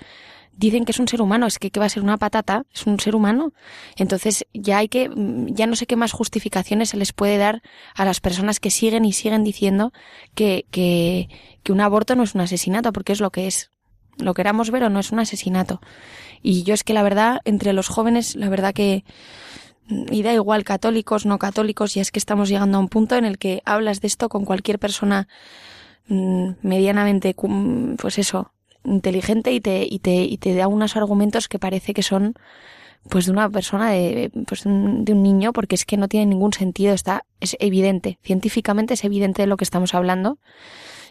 dicen que es un ser humano, es que, que va a ser una patata, es un ser humano. Entonces ya hay que, ya no sé qué más justificaciones se les puede dar a las personas que siguen y siguen diciendo que, que, que un aborto no es un asesinato, porque es lo que es. Lo queramos ver o no es un asesinato. Y yo es que la verdad, entre los jóvenes, la verdad que, y da igual católicos, no católicos, y es que estamos llegando a un punto en el que hablas de esto con cualquier persona mm, medianamente, pues eso, inteligente y te, y te, y te da unos argumentos que parece que son pues de una persona de, pues de un niño porque es que no tiene ningún sentido está es evidente científicamente es evidente de lo que estamos hablando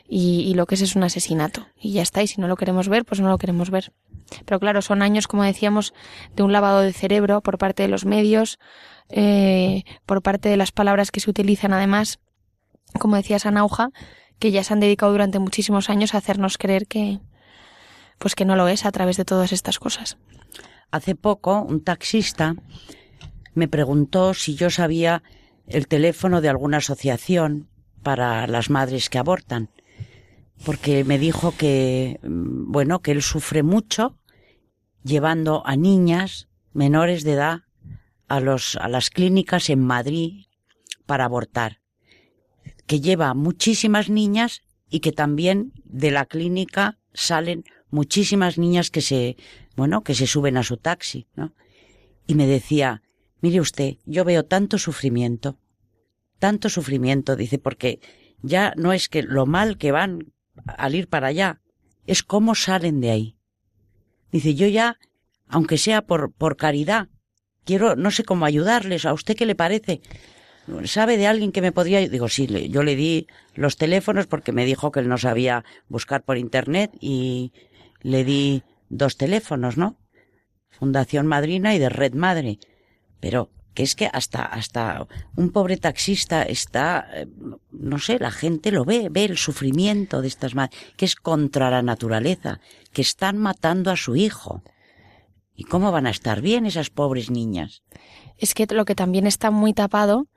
y, lo que es es un asesinato y ya está y si no lo queremos ver pues no lo queremos ver pero claro son años como decíamos de un lavado de cerebro por parte de los medios eh, por parte de las palabras que se utilizan además como decía Sanauja que ya se han dedicado durante muchísimos años a hacernos creer que, pues que no lo es a través de todas estas cosas. Hace poco un taxista me preguntó si yo sabía el teléfono de alguna asociación para las madres que abortan. Porque me dijo que, mm, bueno, que él sufre mucho llevando a niñas menores de edad a, los, a las clínicas en Madrid para abortar, que lleva muchísimas niñas y que también de la clínica salen muchísimas niñas que se, bueno, que se suben a su taxi, ¿no? Y me decía, mire usted, yo veo tanto sufrimiento, tanto sufrimiento, dice, porque ya no es que lo mal que van al ir para allá, es cómo salen de ahí. Dice, yo ya, aunque sea por, por caridad, quiero, no sé cómo ayudarles, ¿a usted qué le parece? ¿Sabe de alguien que me podría...? Digo, sí, yo le di los teléfonos porque me dijo que él no sabía buscar por internet y le di dos teléfonos, ¿no? Fundación Madrina y de Red Madre. Pero que es que hasta, hasta un pobre taxista está, eh, no sé, la gente lo ve, ve el sufrimiento de estas madres, que es contra la naturaleza, que están matando a su hijo. ¿Y cómo van a estar bien esas pobres niñas? Es que lo que también está muy tapado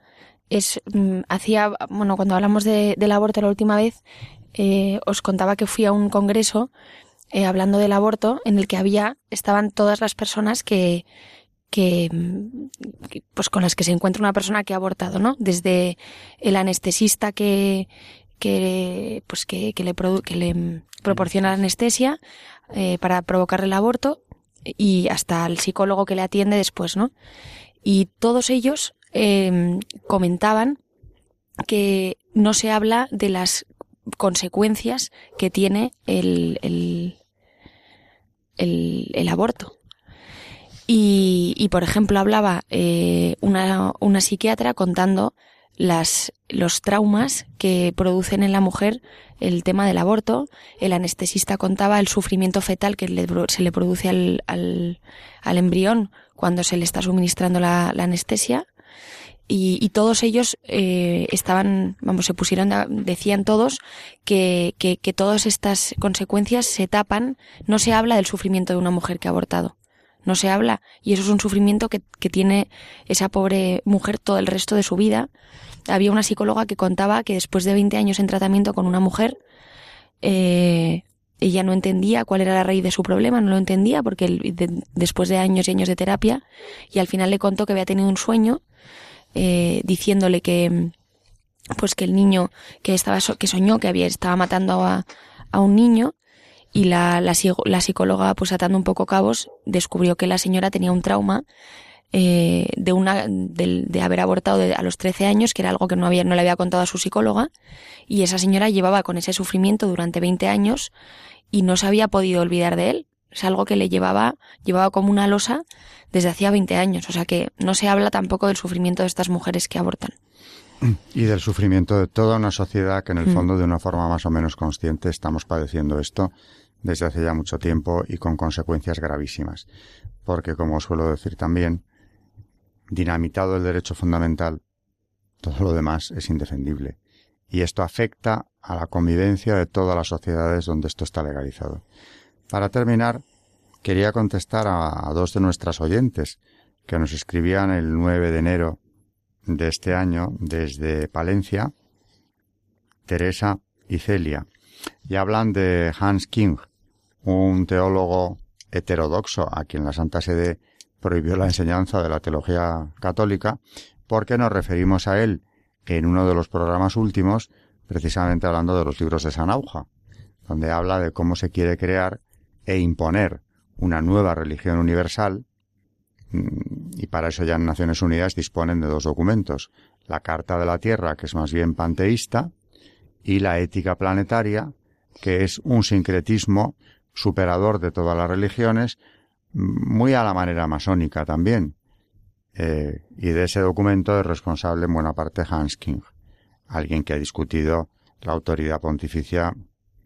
es, mm, hacía, bueno, cuando hablamos de, del aborto la última vez, eh, os contaba que fui a un congreso eh, hablando del aborto en el que había, estaban todas las personas que, que, pues con las que se encuentra una persona que ha abortado, ¿no? Desde el anestesista que, que, pues que, le, que le proporciona la anestesia eh, para provocar el aborto y hasta el psicólogo que le atiende después, ¿no? Y todos ellos eh, comentaban que no se habla de las consecuencias que tiene el, el, el, aborto. Y, y, por ejemplo, hablaba eh, una, una psiquiatra contando las, los traumas que producen en la mujer el tema del aborto. El anestesista contaba el sufrimiento fetal que se le produce al, al, al, embrión cuando se le está suministrando la, la anestesia. Y, y, todos ellos eh, estaban, vamos, se pusieron, decían todos que, que, que todas estas consecuencias se tapan, no se habla del sufrimiento de una mujer que ha abortado no se habla y eso es un sufrimiento que, que, tiene esa pobre mujer todo el resto de su vida. Había una psicóloga que contaba que después de 20 años en tratamiento con una mujer, eh, ella no entendía cuál era la raíz de su problema, no lo entendía porque de, después de años y años de terapia y al final le contó que había tenido un sueño eh, diciéndole que pues que el niño que estaba que soñó que había estaba matando a, a un niño y la, la, la, psicóloga, pues atando un poco cabos, descubrió que la señora tenía un trauma eh, de una de, de haber abortado a los 13 años, que era algo que no había no le había contado a su psicóloga, y esa señora llevaba con ese sufrimiento durante 20 años y no se había podido olvidar de él. Es algo que le llevaba llevaba como una losa desde hacía 20 años, o sea que no se habla tampoco del sufrimiento de estas mujeres que abortan. Y del sufrimiento de toda una sociedad que en el mm. fondo de una forma más o menos consciente estamos padeciendo esto desde hace ya mucho tiempo y con consecuencias gravísimas. Porque, como suelo decir también, dinamitado el derecho fundamental, todo lo demás es indefendible. Y esto afecta a la convivencia de todas las sociedades donde esto está legalizado. Para terminar, quería contestar a, a dos de nuestras oyentes que nos escribían el 9 de enero de este año desde Palencia, Teresa y Celia, y hablan de Hans King, un teólogo heterodoxo a quien la Santa Sede prohibió la enseñanza de la teología católica, porque nos referimos a él en uno de los programas últimos, precisamente hablando de los libros de Sanauja, donde habla de cómo se quiere crear e imponer una nueva religión universal Mm, y para eso ya en Naciones Unidas disponen de dos documentos, la Carta de la Tierra, que es más bien panteísta, y la Ética Planetaria, que es un sincretismo superador de todas las religiones, muy a la manera masónica también. Eh, y de ese documento es responsable en buena parte Hans King, alguien que ha discutido la autoridad pontificia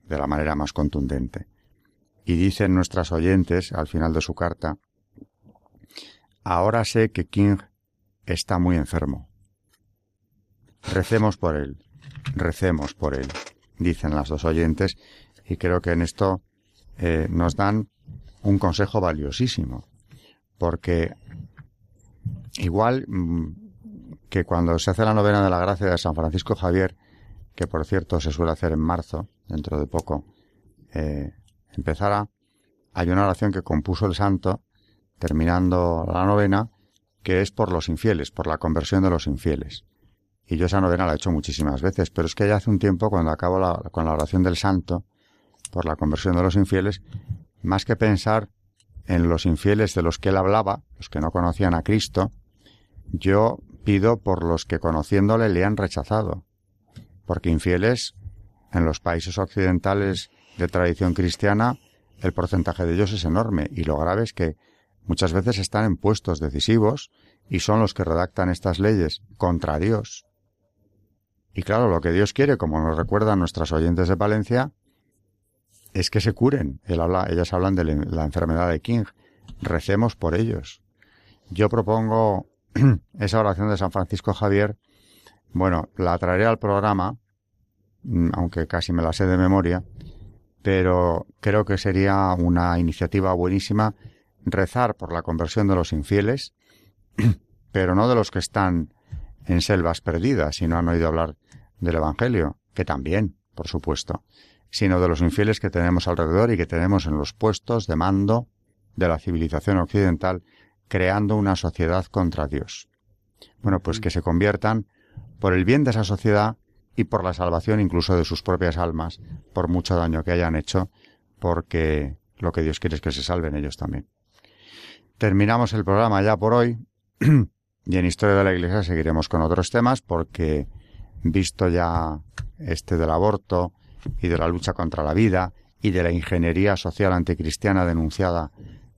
de la manera más contundente. Y dicen nuestras oyentes, al final de su carta, Ahora sé que King está muy enfermo. Recemos por él, recemos por él, dicen las dos oyentes, y creo que en esto eh, nos dan un consejo valiosísimo, porque igual mm, que cuando se hace la novena de la gracia de San Francisco Javier, que por cierto se suele hacer en marzo, dentro de poco eh, empezará, hay una oración que compuso el santo terminando la novena, que es por los infieles, por la conversión de los infieles. Y yo esa novena la he hecho muchísimas veces, pero es que ya hace un tiempo, cuando acabo con la oración del santo, por la conversión de los infieles, más que pensar en los infieles de los que él hablaba, los que no conocían a Cristo, yo pido por los que conociéndole le han rechazado. Porque infieles, en los países occidentales de tradición cristiana, el porcentaje de ellos es enorme y lo grave es que muchas veces están en puestos decisivos y son los que redactan estas leyes contra Dios. Y claro, lo que Dios quiere, como nos recuerdan nuestras oyentes de Palencia, es que se curen. ellas hablan de la enfermedad de King. Recemos por ellos. Yo propongo esa oración de San Francisco Javier. Bueno, la traeré al programa, mm, aunque casi me la sé de memoria, pero creo que sería una iniciativa buenísima rezar por la conversión de los infieles, pero no de los que están en selvas perdidas y no han oído hablar del Evangelio, que también, por supuesto, sino de los infieles que tenemos alrededor y que tenemos en los puestos de mando de la civilización occidental, creando una sociedad contra Dios. Bueno, pues que se conviertan por el bien de esa sociedad y por la salvación incluso de sus propias almas, por mucho daño que hayan hecho, porque lo que Dios quiere es que se salven ellos también. Terminamos el programa ya por hoy y en Historia de la Iglesia seguiremos con otros temas porque visto ya este del aborto y de la lucha contra la vida y de la ingeniería social anticristiana denunciada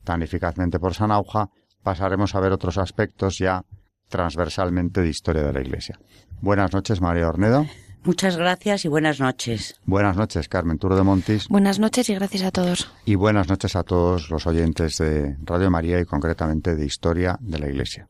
tan eficazmente por Sanauja, pasaremos a ver otros aspectos ya transversalmente de historia de la Iglesia. Buenas noches, María Ornedo. Muchas gracias y buenas noches. Buenas noches, Carmen Turo de Montis. Buenas noches y gracias a todos. Y buenas noches a todos los oyentes de Radio María y concretamente de Historia de la Iglesia.